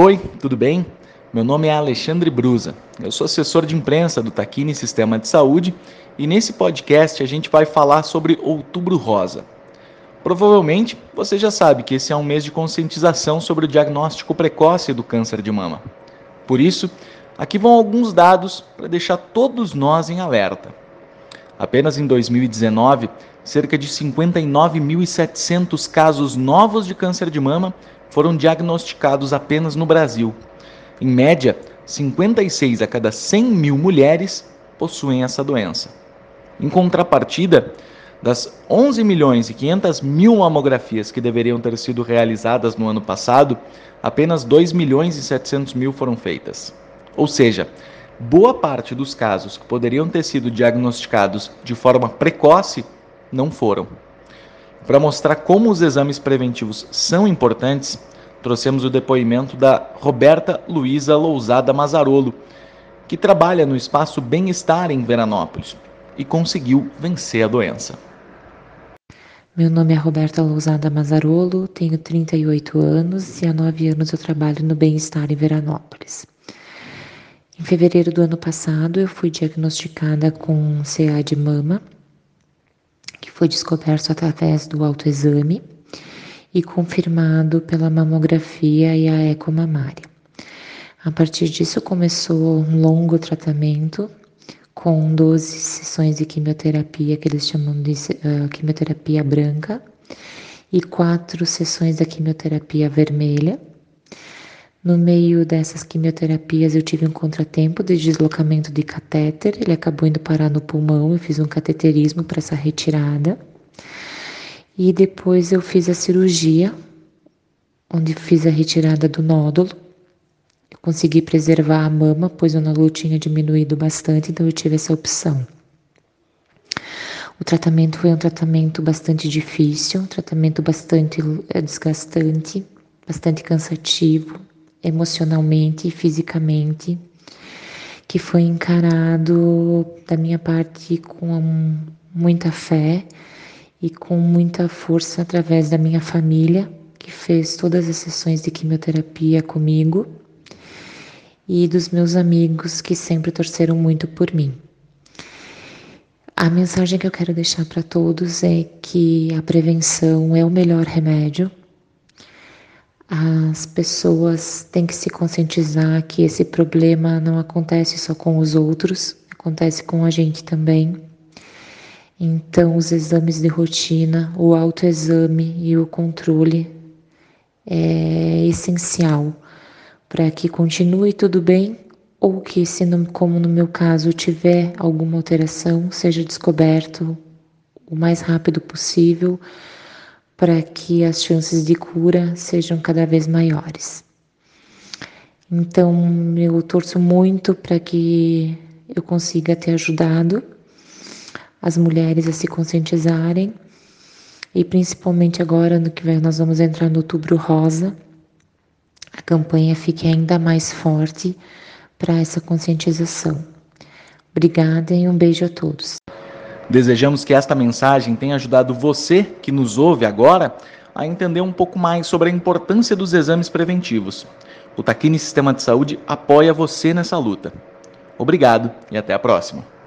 Oi, tudo bem? Meu nome é Alexandre Brusa. Eu sou assessor de imprensa do Taquini Sistema de Saúde e nesse podcast a gente vai falar sobre Outubro Rosa. Provavelmente você já sabe que esse é um mês de conscientização sobre o diagnóstico precoce do câncer de mama. Por isso, aqui vão alguns dados para deixar todos nós em alerta. Apenas em 2019, cerca de 59.700 casos novos de câncer de mama foram diagnosticados apenas no Brasil. Em média, 56 a cada 100 mil mulheres possuem essa doença. Em contrapartida, das 11 milhões e 500 mil mamografias que deveriam ter sido realizadas no ano passado, apenas 2 milhões e 700 mil foram feitas. Ou seja, boa parte dos casos que poderiam ter sido diagnosticados de forma precoce não foram. Para mostrar como os exames preventivos são importantes, trouxemos o depoimento da Roberta Luiza Lousada Mazarolo, que trabalha no espaço Bem-Estar em Veranópolis e conseguiu vencer a doença. Meu nome é Roberta Lousada Mazarolo, tenho 38 anos e há 9 anos eu trabalho no Bem-Estar em Veranópolis. Em fevereiro do ano passado, eu fui diagnosticada com CA de mama, que foi descoberto através do autoexame e confirmado pela mamografia e a eco mamária. A partir disso começou um longo tratamento com 12 sessões de quimioterapia que eles chamam de uh, quimioterapia branca e quatro sessões da quimioterapia vermelha. No meio dessas quimioterapias eu tive um contratempo de deslocamento de catéter, ele acabou indo parar no pulmão, eu fiz um cateterismo para essa retirada. E depois eu fiz a cirurgia, onde fiz a retirada do nódulo. Eu consegui preservar a mama, pois o nódulo tinha diminuído bastante, então eu tive essa opção. O tratamento foi um tratamento bastante difícil, um tratamento bastante eh, desgastante, bastante cansativo, emocionalmente e fisicamente, que foi encarado da minha parte com muita fé e com muita força através da minha família, que fez todas as sessões de quimioterapia comigo, e dos meus amigos que sempre torceram muito por mim. A mensagem que eu quero deixar para todos é que a prevenção é o melhor remédio. As pessoas têm que se conscientizar que esse problema não acontece só com os outros, acontece com a gente também. Então, os exames de rotina, o autoexame e o controle é essencial para que continue tudo bem ou que, se não, como no meu caso, tiver alguma alteração, seja descoberto o mais rápido possível para que as chances de cura sejam cada vez maiores. Então, eu torço muito para que eu consiga ter ajudado as mulheres a se conscientizarem e principalmente agora no que vem nós vamos entrar no Outubro Rosa, a campanha fique ainda mais forte para essa conscientização. Obrigada e um beijo a todos. Desejamos que esta mensagem tenha ajudado você que nos ouve agora a entender um pouco mais sobre a importância dos exames preventivos. O Taquini Sistema de Saúde apoia você nessa luta. Obrigado e até a próxima.